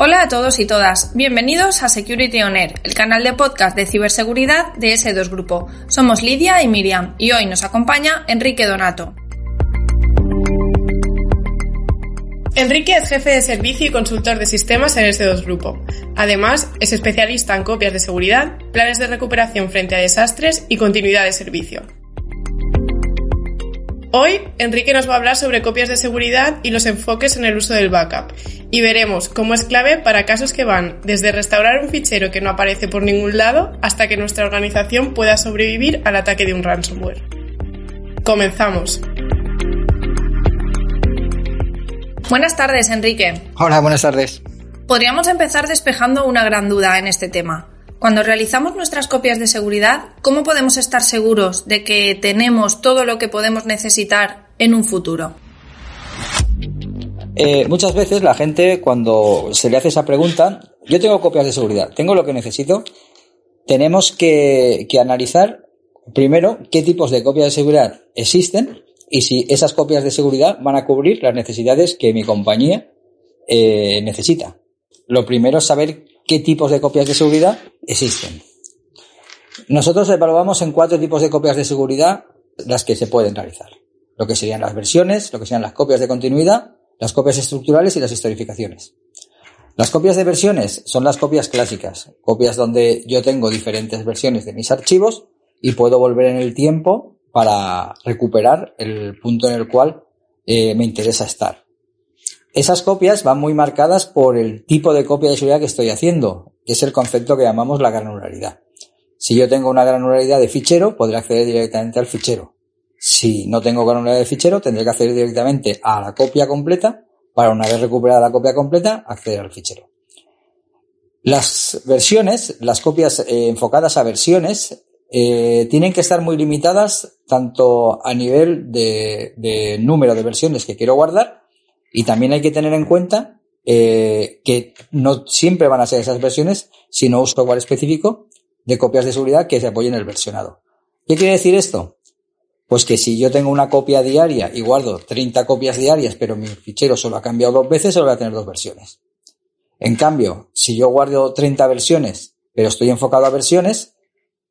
Hola a todos y todas, bienvenidos a Security On Air, el canal de podcast de ciberseguridad de S2 Grupo. Somos Lidia y Miriam y hoy nos acompaña Enrique Donato. Enrique es jefe de servicio y consultor de sistemas en S2 Grupo. Además, es especialista en copias de seguridad, planes de recuperación frente a desastres y continuidad de servicio. Hoy, Enrique nos va a hablar sobre copias de seguridad y los enfoques en el uso del backup, y veremos cómo es clave para casos que van desde restaurar un fichero que no aparece por ningún lado hasta que nuestra organización pueda sobrevivir al ataque de un ransomware. Comenzamos. Buenas tardes, Enrique. Hola, buenas tardes. Podríamos empezar despejando una gran duda en este tema. Cuando realizamos nuestras copias de seguridad, ¿cómo podemos estar seguros de que tenemos todo lo que podemos necesitar en un futuro? Eh, muchas veces la gente cuando se le hace esa pregunta, yo tengo copias de seguridad, tengo lo que necesito, tenemos que, analizar primero qué tipos de copias de seguridad existen y si esas copias de seguridad van a cubrir las necesidades que mi compañía eh, necesita. Lo primero es saber qué tipos de copias de seguridad existen. Nosotros evaluamos en cuatro tipos de copias de seguridad las que se pueden realizar. Lo que serían las versiones, lo que serían las copias de continuidad, las copias estructurales y las historificaciones. Las copias de versiones son las copias clásicas, copias donde yo tengo diferentes versiones de mis archivos y puedo volver en el tiempo para recuperar el punto en el cual eh, me interesa estar. Esas copias van muy marcadas por el tipo de copia de seguridad que estoy haciendo, que es el concepto que llamamos la granularidad. Si yo tengo una granularidad de fichero, podré acceder directamente al fichero. Si no tengo granularidad de fichero, tendré que acceder directamente a la copia completa para una vez recuperada la copia completa, acceder al fichero. Las versiones, las copias eh, enfocadas a versiones, eh, tienen que estar muy limitadas tanto a nivel de, de número de versiones que quiero guardar y también hay que tener en cuenta eh, que no siempre van a ser esas versiones, sino un software específico de copias de seguridad que se apoyen en el versionado. ¿Qué quiere decir esto? Pues que si yo tengo una copia diaria y guardo 30 copias diarias, pero mi fichero solo ha cambiado dos veces, solo voy a tener dos versiones. En cambio, si yo guardo 30 versiones, pero estoy enfocado a versiones,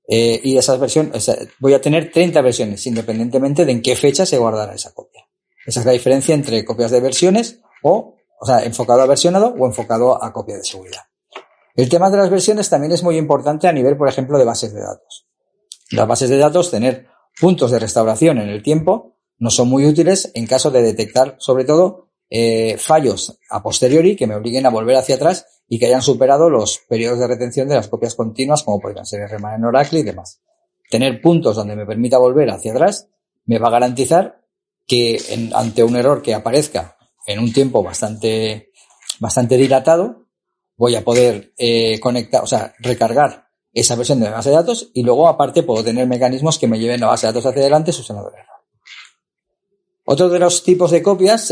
eh, y esas versiones, voy a tener 30 versiones, independientemente de en qué fecha se guardará esa copia. Esa es la diferencia entre copias de versiones o, o sea, enfocado a versionado o enfocado a copia de seguridad. El tema de las versiones también es muy importante a nivel, por ejemplo, de bases de datos. Las bases de datos, tener puntos de restauración en el tiempo, no son muy útiles en caso de detectar, sobre todo, eh, fallos a posteriori que me obliguen a volver hacia atrás y que hayan superado los periodos de retención de las copias continuas, como podrían ser en Oracle y demás. Tener puntos donde me permita volver hacia atrás me va a garantizar que ante un error que aparezca en un tiempo bastante, bastante dilatado, voy a poder eh, conectar, o sea, recargar esa versión de la base de datos y luego aparte puedo tener mecanismos que me lleven la base de datos hacia adelante subsanando el error. Otro de los tipos de copias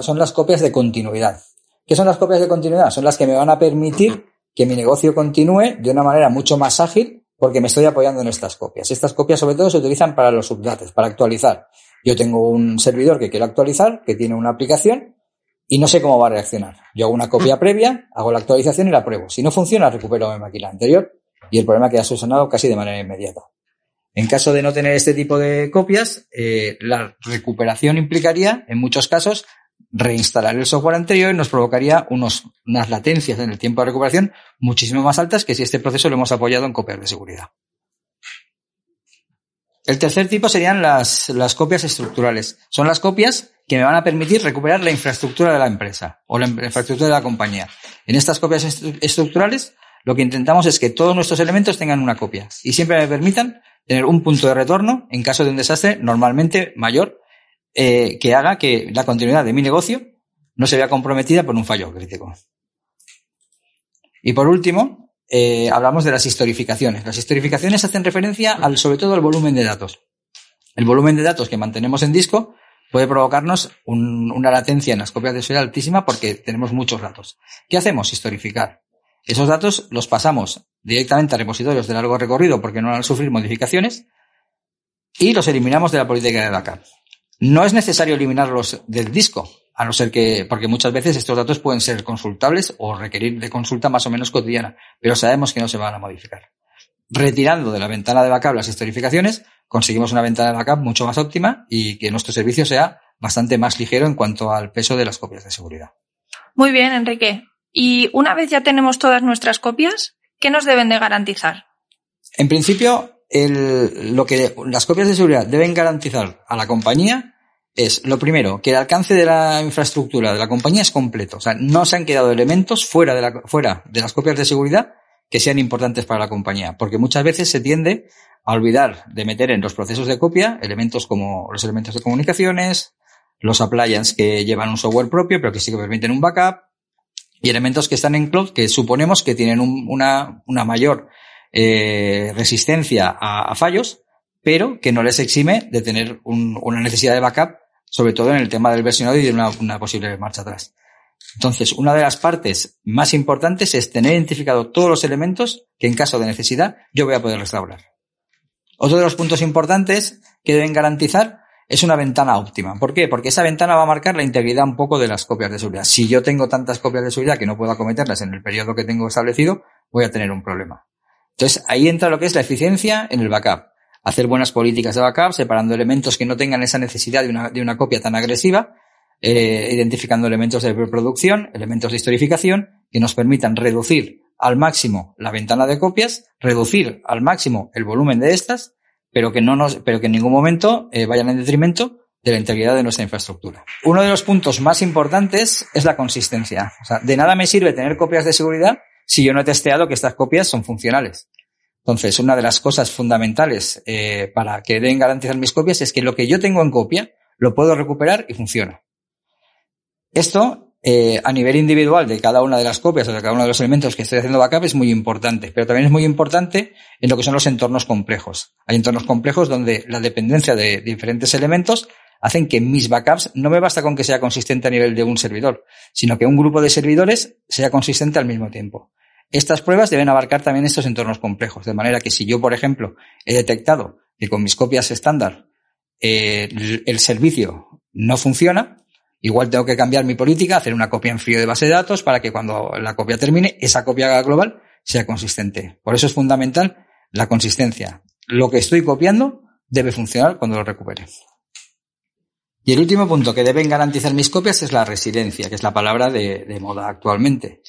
son las copias de continuidad. ¿Qué son las copias de continuidad? Son las que me van a permitir que mi negocio continúe de una manera mucho más ágil porque me estoy apoyando en estas copias. Estas copias sobre todo se utilizan para los subdatos, para actualizar. Yo tengo un servidor que quiero actualizar, que tiene una aplicación y no sé cómo va a reaccionar. Yo hago una copia previa, hago la actualización y la pruebo. Si no funciona, recupero mi máquina anterior y el problema queda solucionado casi de manera inmediata. En caso de no tener este tipo de copias, eh, la recuperación implicaría, en muchos casos, reinstalar el software anterior y nos provocaría unos, unas latencias en el tiempo de recuperación muchísimo más altas que si este proceso lo hemos apoyado en copias de seguridad. El tercer tipo serían las, copias estructurales. Son las copias que me van a permitir recuperar la infraestructura de la empresa o la infraestructura de la compañía. En estas copias estructurales, lo que intentamos es que todos nuestros elementos tengan una copia y siempre me permitan tener un punto de retorno en caso de un desastre normalmente mayor eh, que haga que la continuidad de mi negocio no se vea comprometida por un fallo crítico. Y por último, eh, hablamos de las historificaciones. Las historificaciones hacen referencia al, sobre todo al volumen de datos. El volumen de datos que mantenemos en disco puede provocarnos una latencia en las copias de seguridad altísima porque tenemos muchos datos. ¿Qué hacemos? Historificar. Esos datos los pasamos directamente a repositorios de largo recorrido porque no van a sufrir modificaciones y los eliminamos de la política de backup. No es necesario eliminarlos del disco. A no ser que, porque muchas veces estos datos pueden ser consultables o requerir de consulta más o menos cotidiana, pero sabemos que no se van a modificar. Retirando de la ventana de backup las historificaciones, conseguimos una ventana de backup mucho más óptima y que nuestro servicio sea bastante más ligero en cuanto al peso de las copias de seguridad. Muy bien, Enrique. Y una vez ya tenemos todas nuestras copias, ¿qué nos deben de garantizar? En principio, el, lo que las copias de seguridad deben garantizar a la compañía es, lo primero, que el alcance de la infraestructura de la compañía es completo. O sea, no se han quedado elementos fuera de, la, fuera de las copias de seguridad que sean importantes para la compañía. Porque muchas veces se tiende a olvidar de meter en los procesos de copia elementos como los elementos de comunicaciones, los appliances que llevan un software propio, pero que sí que permiten un backup, y elementos que están en cloud que suponemos que tienen una, una mayor eh, resistencia a, a, fallos, pero que no les exime de tener un, una necesidad de backup, sobre todo en el tema del versionado y de una, posible marcha atrás. Entonces, una de las partes más importantes es tener identificado todos los elementos que en caso de necesidad yo voy a poder restaurar. Otro de los puntos importantes que deben garantizar es una ventana óptima. ¿Por qué? Porque esa ventana va a marcar la integridad un poco de las copias de seguridad. Si yo tengo tantas copias de seguridad que no puedo acometerlas en el periodo que tengo establecido, voy a tener un problema. Entonces, ahí entra lo que es la eficiencia en el backup. Hacer buenas políticas de backup, separando elementos que no tengan esa necesidad de una, de una copia tan agresiva, eh, identificando elementos de preproducción, elementos de historificación, que nos permitan reducir al máximo la ventana de copias, reducir al máximo el volumen de estas, pero que no nos, pero que en ningún momento eh, vayan en detrimento de la integridad de nuestra infraestructura. Uno de los puntos más importantes es la consistencia. O sea, de nada me sirve tener copias de seguridad si yo no he testeado que estas copias son funcionales. Entonces, una de las cosas fundamentales eh, para que den garantizar mis copias es que lo que yo tengo en copia lo puedo recuperar y funciona. Esto eh, a nivel individual de cada una de las copias o de cada uno de los elementos que estoy haciendo backup es muy importante, pero también es muy importante en lo que son los entornos complejos. Hay entornos complejos donde la dependencia de diferentes elementos hacen que mis backups no me basta con que sea consistente a nivel de un servidor, sino que un grupo de servidores sea consistente al mismo tiempo. Estas pruebas deben abarcar también estos entornos complejos, de manera que si yo, por ejemplo, he detectado que con mis copias estándar eh, el servicio no funciona, Igual tengo que cambiar mi política, hacer una copia en frío de base de datos para que cuando la copia termine, esa copia global sea consistente. Por eso es fundamental la consistencia. Lo que estoy copiando debe funcionar cuando lo recupere. Y el último punto que deben garantizar mis copias es la residencia, que es la palabra de, de moda actualmente.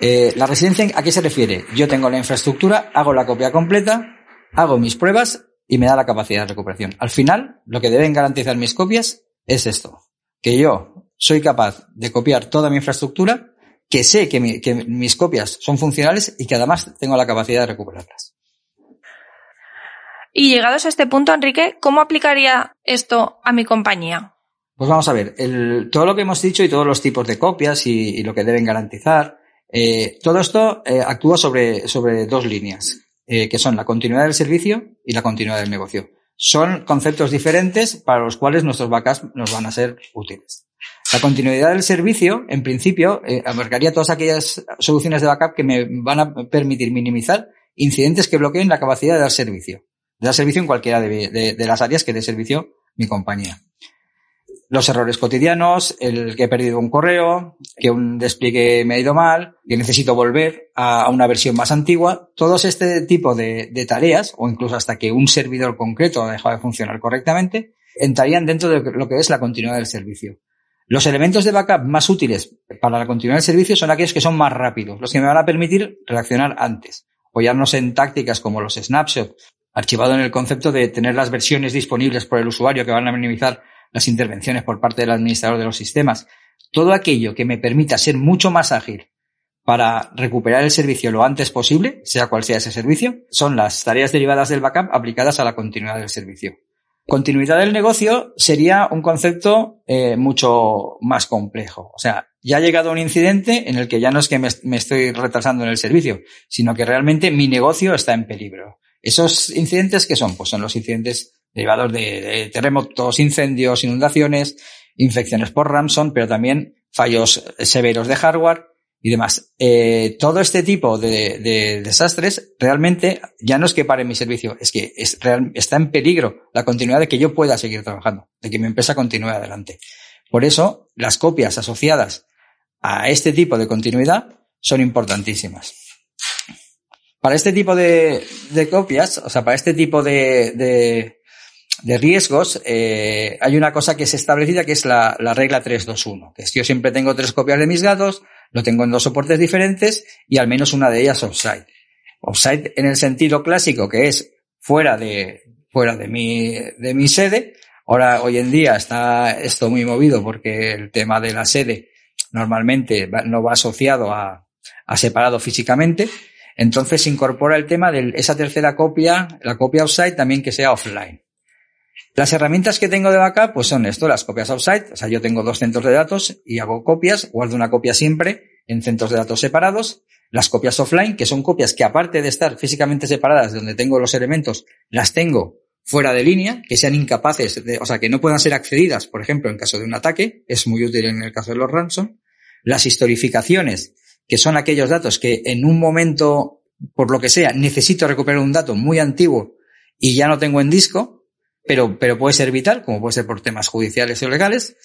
Eh, la residencia, ¿a qué se refiere? Yo tengo la infraestructura, hago la copia completa, hago mis pruebas y me da la capacidad de recuperación. Al final, lo que deben garantizar mis copias es esto que yo soy capaz de copiar toda mi infraestructura, que sé que, mis copias son funcionales y que además tengo la capacidad de recuperarlas. Y llegados a este punto, Enrique, ¿cómo aplicaría esto a mi compañía? Pues vamos a ver, todo lo que hemos dicho y todos los tipos de copias y, lo que deben garantizar, eh, todo esto eh, actúa sobre, sobre dos líneas, eh, que son la continuidad del servicio y la continuidad del negocio. Son conceptos diferentes para los cuales nuestros backups nos van a ser útiles. La continuidad del servicio, en principio, abarcaría todas aquellas soluciones de backup que me van a permitir minimizar incidentes que bloqueen la capacidad de dar servicio. De dar servicio en cualquiera de las áreas que dé servicio mi compañía los errores cotidianos, el que he perdido un correo, que un despliegue me ha ido mal, que necesito volver a una versión más antigua, todos este tipo de, tareas, o incluso hasta que un servidor concreto ha dejado de funcionar correctamente, entrarían dentro de lo que es la continuidad del servicio. Los elementos de backup más útiles para la continuidad del servicio son aquellos que son más rápidos, los que me van a permitir reaccionar antes. Apoyarnos en tácticas como los snapshots, archivado en el concepto de tener las versiones disponibles por el usuario que van a minimizar las intervenciones por parte del administrador de los sistemas, todo aquello que me permita ser mucho más ágil para recuperar el servicio lo antes posible, sea cual sea ese servicio, son las tareas derivadas del backup aplicadas a la continuidad del servicio. Continuidad del negocio sería un concepto eh, mucho más complejo. O sea, ya ha llegado un incidente en el que ya no es que me, me, estoy retrasando en el servicio, sino que realmente mi negocio está en peligro. Esos incidentes, ¿qué son? Pues son los incidentes derivados de, terremotos, incendios, inundaciones, infecciones por ransom, pero también fallos severos de hardware y demás. Eh, todo este tipo de, desastres realmente ya no es que pare mi servicio, es que es está en peligro la continuidad de que yo pueda seguir trabajando, de que mi empresa continúe adelante. Por eso, las copias asociadas a este tipo de continuidad son importantísimas. Para este tipo de, copias, o sea, para este tipo de, riesgos, eh, hay una cosa que es establecida que es la, la regla 321, que es yo siempre tengo tres copias de mis datos, lo tengo en dos soportes diferentes y al menos una de ellas offside. Offside en el sentido clásico, que es fuera de, fuera de mi, de mi sede. Ahora, hoy en día está esto muy movido porque el tema de la sede normalmente no va asociado a, a separado físicamente. Entonces se incorpora el tema de esa tercera copia, la copia offsite, también que sea offline. Las herramientas que tengo de backup, pues son esto, las copias offsite. O sea, yo tengo dos centros de datos y hago copias, guardo una copia siempre en centros de datos separados. Las copias offline, que son copias que aparte de estar físicamente separadas de donde tengo los elementos, las tengo fuera de línea, que sean incapaces de, o sea, que no puedan ser accedidas, por ejemplo, en caso de un ataque, es muy útil en el caso de los ransom. Las historificaciones, que son aquellos datos que en un momento, por lo que sea, necesito recuperar un dato muy antiguo y ya no tengo en disco, pero, pero puede ser vital, como puede ser por temas judiciales o legales.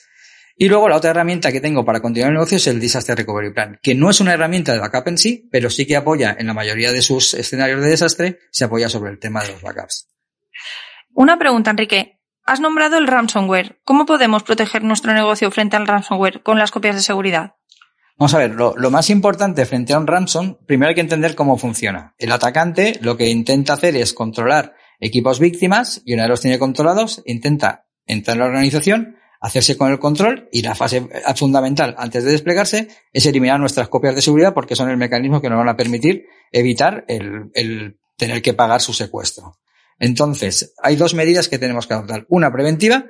Y luego la otra herramienta que tengo para continuar el negocio es el Disaster Recovery Plan, que no es una herramienta de backup en sí, pero sí que apoya en la mayoría de sus escenarios de desastre, se apoya sobre el tema de los backups. Una pregunta, Enrique. Has nombrado el ransomware. ¿Cómo podemos proteger nuestro negocio frente al ransomware con las copias de seguridad? Vamos a ver, lo, más importante frente a un ransom, primero hay que entender cómo funciona. El atacante lo que intenta hacer es controlar equipos víctimas y una vez los tiene controlados, intenta entrar en la organización, hacerse con el control y la fase fundamental antes de desplegarse es eliminar nuestras copias de seguridad porque son el mecanismo que nos van a permitir evitar el, el tener que pagar su secuestro. Entonces, hay dos medidas que tenemos que adoptar, una preventiva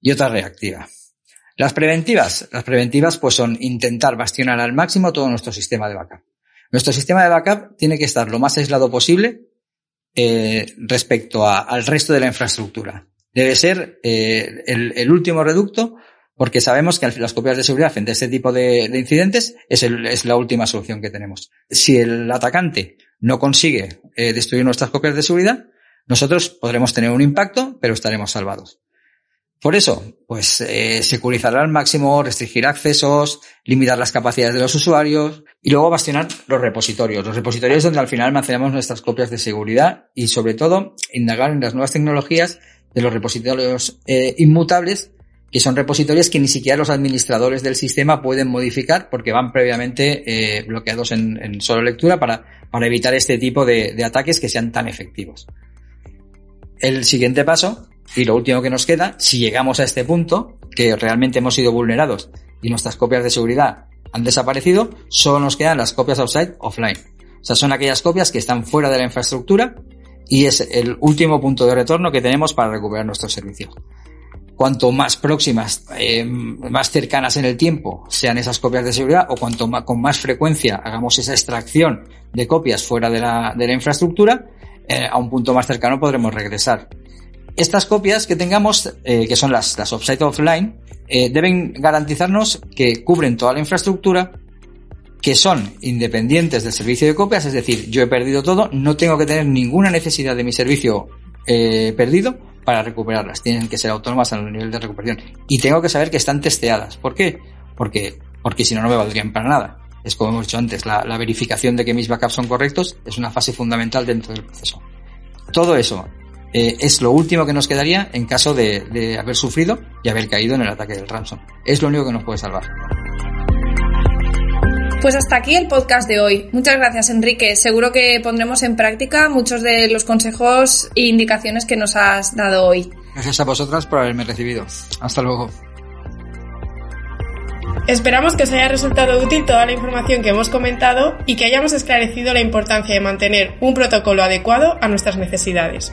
y otra reactiva. Las preventivas, las preventivas pues son intentar bastionar al máximo todo nuestro sistema de backup. Nuestro sistema de backup tiene que estar lo más aislado posible eh, respecto al resto de la infraestructura. Debe ser eh, el, último reducto porque sabemos que las copias de seguridad frente a este tipo de, incidentes es, la última solución que tenemos. Si el atacante no consigue eh, destruir nuestras copias de seguridad, nosotros podremos tener un impacto, pero estaremos salvados. Por eso, pues eh, securizar al máximo, restringir accesos, limitar las capacidades de los usuarios y luego bastionar los repositorios. Los repositorios donde al final almacenamos nuestras copias de seguridad y sobre todo indagar en las nuevas tecnologías de los repositorios eh, inmutables que son repositorios que ni siquiera los administradores del sistema pueden modificar porque van previamente eh, bloqueados en, solo lectura para, para evitar este tipo de ataques que sean tan efectivos. El siguiente paso, y lo último que nos queda, si llegamos a este punto, que realmente hemos sido vulnerados y nuestras copias de seguridad han desaparecido, solo nos quedan las copias outside offline. O sea, son aquellas copias que están fuera de la infraestructura y es el último punto de retorno que tenemos para recuperar nuestros servicios. Cuanto más próximas, eh, más cercanas en el tiempo sean esas copias de seguridad o cuanto más, con más frecuencia hagamos esa extracción de copias fuera de la, de la infraestructura, eh, a un punto más cercano podremos regresar. Estas copias que tengamos, eh, que son las, las offsite offline, eh, deben garantizarnos que cubren toda la infraestructura, que son independientes del servicio de copias, es decir, yo he perdido todo, no tengo que tener ninguna necesidad de mi servicio perdido para recuperarlas. Tienen que ser autónomas a nivel de recuperación. Y tengo que saber que están testeadas. ¿Por qué? Porque, porque si no, no me valdrían para nada es como hemos dicho antes, la, verificación de que mis backups son correctos es una fase fundamental dentro del proceso. Todo eso eh, es lo último que nos quedaría en caso de, de haber sufrido y haber caído en el ataque del ransom. Es lo único que nos puede salvar. Pues hasta aquí el podcast de hoy. Muchas gracias, Enrique. Seguro que pondremos en práctica muchos de los consejos e indicaciones que nos has dado hoy. Gracias a vosotras por haberme recibido. Hasta luego. Esperamos que os haya resultado útil toda la información que hemos comentado y que hayamos esclarecido la importancia de mantener un protocolo adecuado a nuestras necesidades.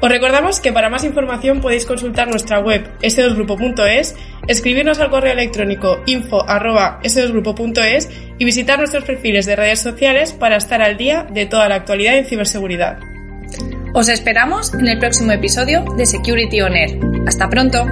Os recordamos que para más información podéis consultar nuestra web s2grupo.es, escribirnos al correo electrónico info@s2grupo.es y visitar nuestros perfiles de redes sociales para estar al día de toda la actualidad en ciberseguridad. Os esperamos en el próximo episodio de Security On Air. Hasta pronto.